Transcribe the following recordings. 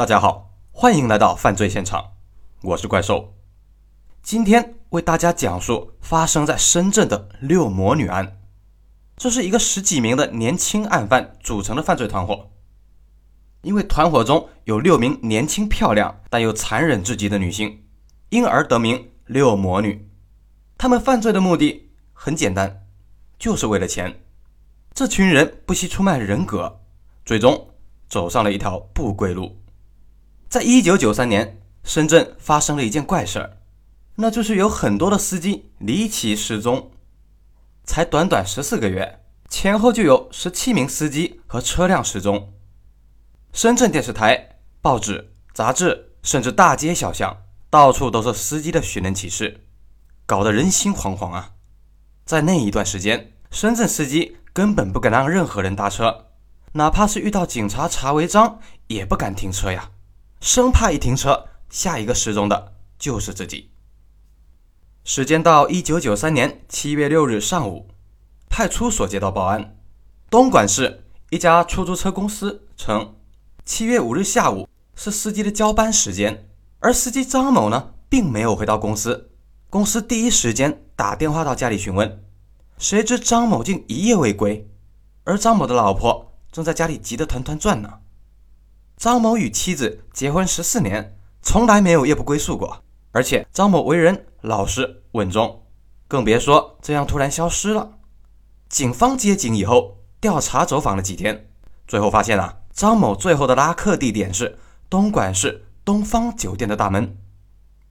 大家好，欢迎来到犯罪现场，我是怪兽。今天为大家讲述发生在深圳的六魔女案。这是一个十几名的年轻案犯组成的犯罪团伙，因为团伙中有六名年轻漂亮但又残忍至极的女性，因而得名六魔女。他们犯罪的目的很简单，就是为了钱。这群人不惜出卖人格，最终走上了一条不归路。在一九九三年，深圳发生了一件怪事儿，那就是有很多的司机离奇失踪。才短短十四个月，前后就有十七名司机和车辆失踪。深圳电视台、报纸、杂志，甚至大街小巷，到处都是司机的寻人启事，搞得人心惶惶啊！在那一段时间，深圳司机根本不敢让任何人搭车，哪怕是遇到警察查违章，也不敢停车呀。生怕一停车，下一个失踪的就是自己。时间到一九九三年七月六日上午，派出所接到报案，东莞市一家出租车公司称，七月五日下午是司机的交班时间，而司机张某呢，并没有回到公司。公司第一时间打电话到家里询问，谁知张某竟一夜未归，而张某的老婆正在家里急得团团转呢。张某与妻子结婚十四年，从来没有夜不归宿过。而且张某为人老实稳重，更别说这样突然消失了。警方接警以后，调查走访了几天，最后发现啊，张某最后的拉客地点是东莞市东方酒店的大门。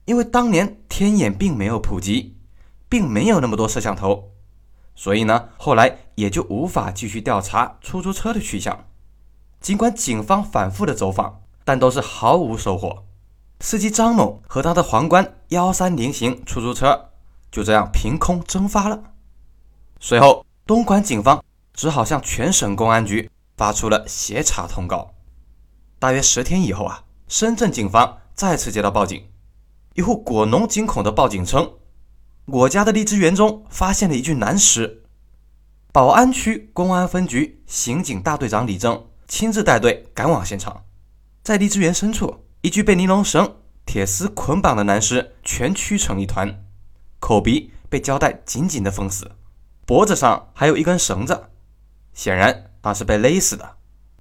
因为当年天眼并没有普及，并没有那么多摄像头，所以呢，后来也就无法继续调查出租车的去向。尽管警方反复的走访，但都是毫无收获。司机张某和他的皇冠幺三零型出租车就这样凭空蒸发了。随后，东莞警方只好向全省公安局发出了协查通告。大约十天以后啊，深圳警方再次接到报警，一户果农惊恐的报警称，我家的荔枝园中发现了一具男尸。宝安区公安分局刑警大队长李正。亲自带队赶往现场，在荔枝园深处，一具被尼龙绳、铁丝捆绑的男尸蜷曲成一团，口鼻被胶带紧紧地封死，脖子上还有一根绳子，显然他是被勒死的。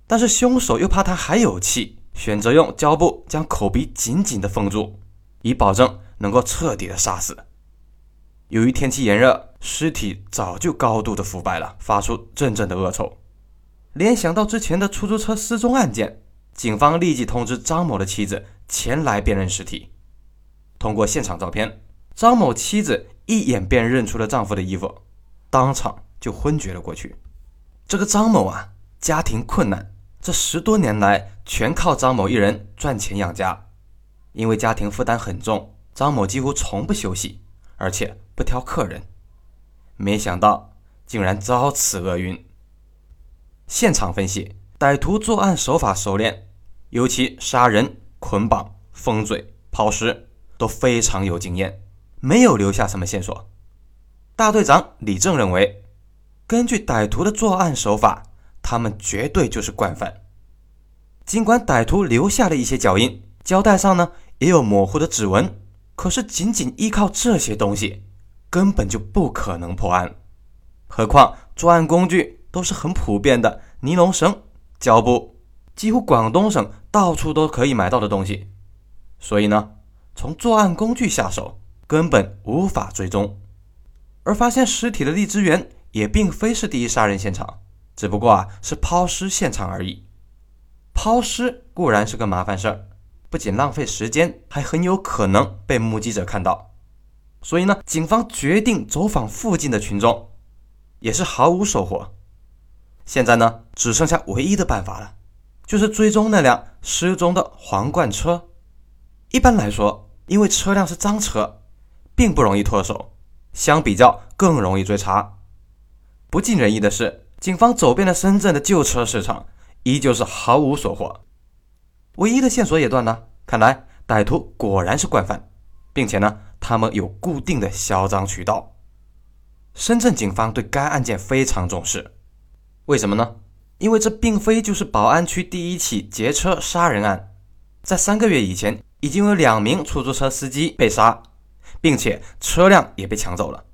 但是凶手又怕他还有气，选择用胶布将口鼻紧紧地封住，以保证能够彻底的杀死。由于天气炎热，尸体早就高度的腐败了，发出阵阵的恶臭。联想到之前的出租车失踪案件，警方立即通知张某的妻子前来辨认尸体。通过现场照片，张某妻子一眼便认出了丈夫的衣服，当场就昏厥了过去。这个张某啊，家庭困难，这十多年来全靠张某一人赚钱养家。因为家庭负担很重，张某几乎从不休息，而且不挑客人。没想到竟然遭此厄运。现场分析，歹徒作案手法熟练，尤其杀人、捆绑、封嘴、抛尸都非常有经验，没有留下什么线索。大队长李正认为，根据歹徒的作案手法，他们绝对就是惯犯。尽管歹徒留下了一些脚印，胶带上呢也有模糊的指纹，可是仅仅依靠这些东西，根本就不可能破案。何况作案工具。都是很普遍的尼龙绳、胶布，几乎广东省到处都可以买到的东西。所以呢，从作案工具下手根本无法追踪。而发现尸体的荔枝园也并非是第一杀人现场，只不过啊是抛尸现场而已。抛尸固然是个麻烦事儿，不仅浪费时间，还很有可能被目击者看到。所以呢，警方决定走访附近的群众，也是毫无收获。现在呢，只剩下唯一的办法了，就是追踪那辆失踪的皇冠车。一般来说，因为车辆是赃车，并不容易脱手，相比较更容易追查。不尽人意的是，警方走遍了深圳的旧车市场，依旧是毫无所获。唯一的线索也断了，看来歹徒果然是惯犯，并且呢，他们有固定的销赃渠道。深圳警方对该案件非常重视。为什么呢？因为这并非就是宝安区第一起劫车杀人案，在三个月以前，已经有两名出租车司机被杀，并且车辆也被抢走了。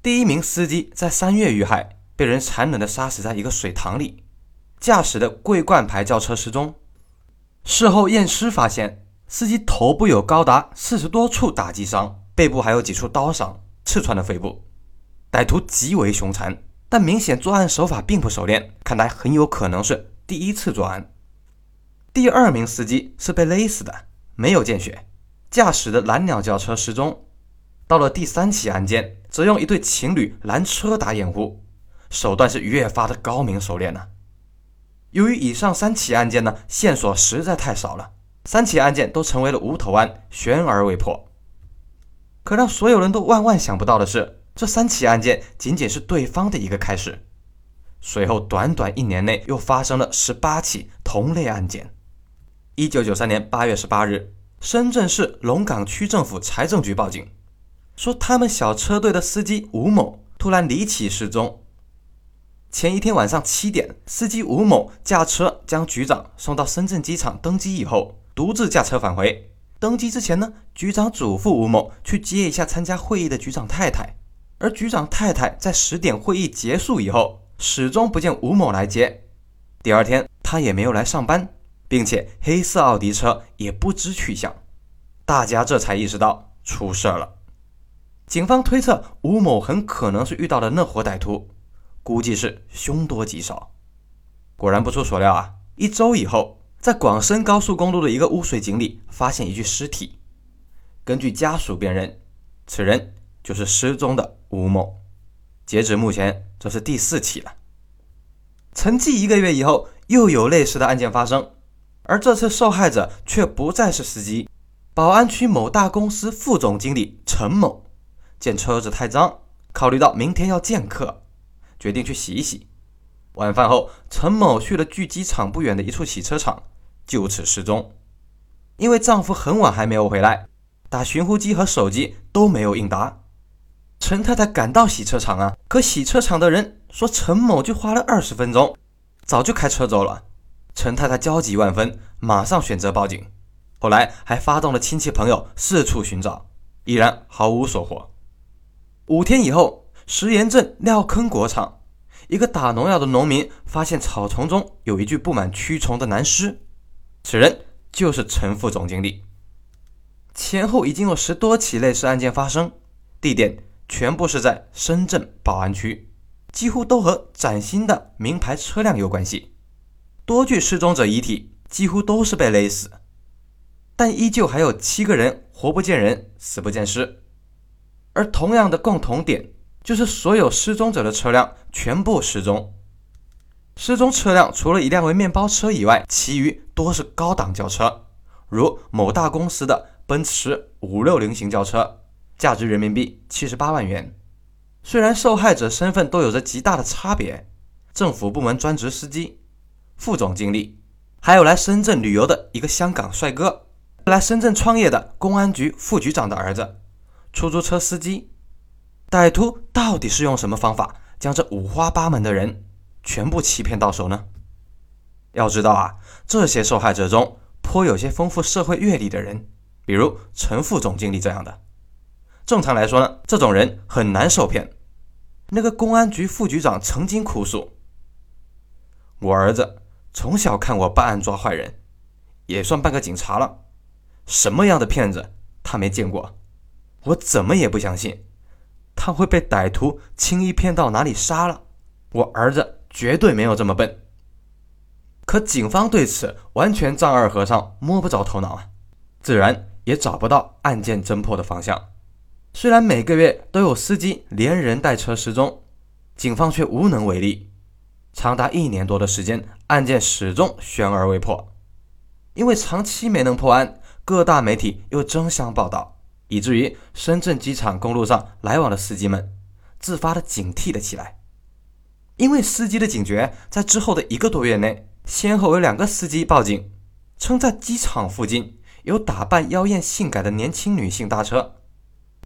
第一名司机在三月遇害，被人残忍地杀死在一个水塘里，驾驶的桂冠牌轿车失踪。事后验尸发现，司机头部有高达四十多处打击伤，背部还有几处刀伤，刺穿了肺部。歹徒极为凶残，但明显作案手法并不熟练，看来很有可能是第一次作案。第二名司机是被勒死的，没有见血，驾驶的蓝鸟轿车失踪。到了第三起案件，则用一对情侣拦车打掩护，手段是越发的高明熟练了。由于以上三起案件呢，线索实在太少了，三起案件都成为了无头案，悬而未破。可让所有人都万万想不到的是。这三起案件仅仅是对方的一个开始，随后短短一年内又发生了十八起同类案件。一九九三年八月十八日，深圳市龙岗区政府财政局报警，说他们小车队的司机吴某突然离奇失踪。前一天晚上七点，司机吴某驾车将局长送到深圳机场登机以后，独自驾车返回。登机之前呢，局长嘱咐吴某去接一下参加会议的局长太太。而局长太太在十点会议结束以后，始终不见吴某来接。第二天，他也没有来上班，并且黑色奥迪车也不知去向。大家这才意识到出事了。警方推测吴某很可能是遇到了那伙歹徒，估计是凶多吉少。果然不出所料啊！一周以后，在广深高速公路的一个污水井里发现一具尸体。根据家属辨认，此人就是失踪的。吴某，截止目前，这是第四起了。沉寂一个月以后，又有类似的案件发生，而这次受害者却不再是司机，宝安区某大公司副总经理陈某。见车子太脏，考虑到明天要见客，决定去洗一洗。晚饭后，陈某去了距机场不远的一处洗车场，就此失踪。因为丈夫很晚还没有回来，打寻呼机和手机都没有应答。陈太太赶到洗车场啊，可洗车场的人说陈某就花了二十分钟，早就开车走了。陈太太焦急万分，马上选择报警，后来还发动了亲戚朋友四处寻找，依然毫无所获。五天以后，石岩镇廖坑果场，一个打农药的农民发现草丛中有一具布满蛆虫的男尸，此人就是陈副总经理。前后已经有十多起类似案件发生，地点。全部是在深圳宝安区，几乎都和崭新的名牌车辆有关系。多具失踪者遗体几乎都是被勒死，但依旧还有七个人活不见人，死不见尸。而同样的共同点就是所有失踪者的车辆全部失踪。失踪车辆除了一辆为面包车以外，其余多是高档轿车，如某大公司的奔驰五六零型轿车。价值人民币七十八万元。虽然受害者身份都有着极大的差别，政府部门专职司机、副总经理，还有来深圳旅游的一个香港帅哥，来深圳创业的公安局副局长的儿子，出租车司机。歹徒到底是用什么方法将这五花八门的人全部欺骗到手呢？要知道啊，这些受害者中颇有些丰富社会阅历的人，比如陈副总经理这样的。正常来说呢，这种人很难受骗。那个公安局副局长曾经哭诉：“我儿子从小看我办案抓坏人，也算半个警察了。什么样的骗子他没见过？我怎么也不相信他会被歹徒轻易骗到哪里杀了。我儿子绝对没有这么笨。”可警方对此完全丈二和尚摸不着头脑啊，自然也找不到案件侦破的方向。虽然每个月都有司机连人带车失踪，警方却无能为力。长达一年多的时间，案件始终悬而未破。因为长期没能破案，各大媒体又争相报道，以至于深圳机场公路上来往的司机们自发的警惕了起来。因为司机的警觉，在之后的一个多月内，先后有两个司机报警，称在机场附近有打扮妖艳性感的年轻女性搭车。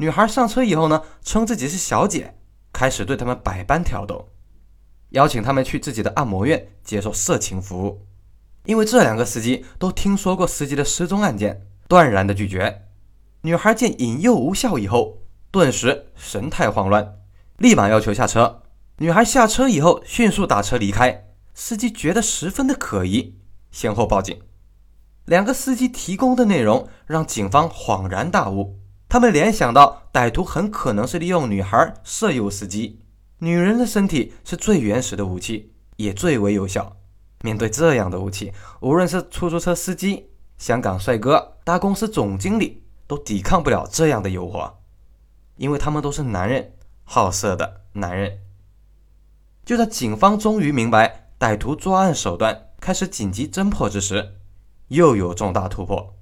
女孩上车以后呢，称自己是小姐，开始对他们百般挑逗，邀请他们去自己的按摩院接受色情服务。因为这两个司机都听说过司机的失踪案件，断然的拒绝。女孩见引诱无效以后，顿时神态慌乱，立马要求下车。女孩下车以后，迅速打车离开。司机觉得十分的可疑，先后报警。两个司机提供的内容让警方恍然大悟，他们联想到歹徒很可能是利用女孩色诱司机。女人的身体是最原始的武器，也最为有效。面对这样的武器，无论是出租车司机、香港帅哥、大公司总经理，都抵抗不了这样的诱惑，因为他们都是男人，好色的男人。就在警方终于明白歹徒作案手段，开始紧急侦破之时，又有重大突破。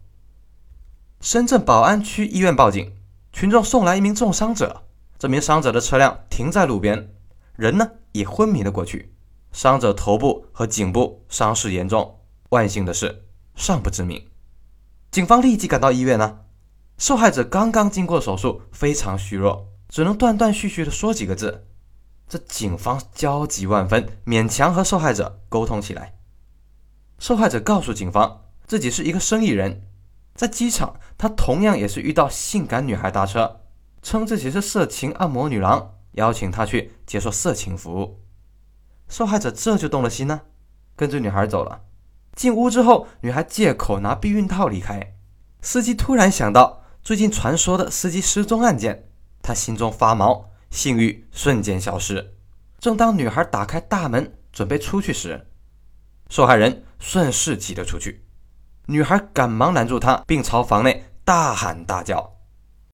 深圳宝安区医院报警，群众送来一名重伤者，这名伤者的车辆停在路边，人呢也昏迷了过去。伤者头部和颈部伤势严重，万幸的是尚不致命。警方立即赶到医院呢，受害者刚刚经过手术，非常虚弱，只能断断续续的说几个字。这警方焦急万分，勉强和受害者沟通起来。受害者告诉警方，自己是一个生意人，在机场他同样也是遇到性感女孩搭车，称自己是色情按摩女郎，邀请他去接受色情服务。受害者这就动了心呢，跟着女孩走了。进屋之后，女孩借口拿避孕套离开。司机突然想到最近传说的司机失踪案件，他心中发毛，性欲瞬间消失。正当女孩打开大门准备出去时，受害人顺势挤了出去。女孩赶忙拦住他，并朝房内大喊大叫。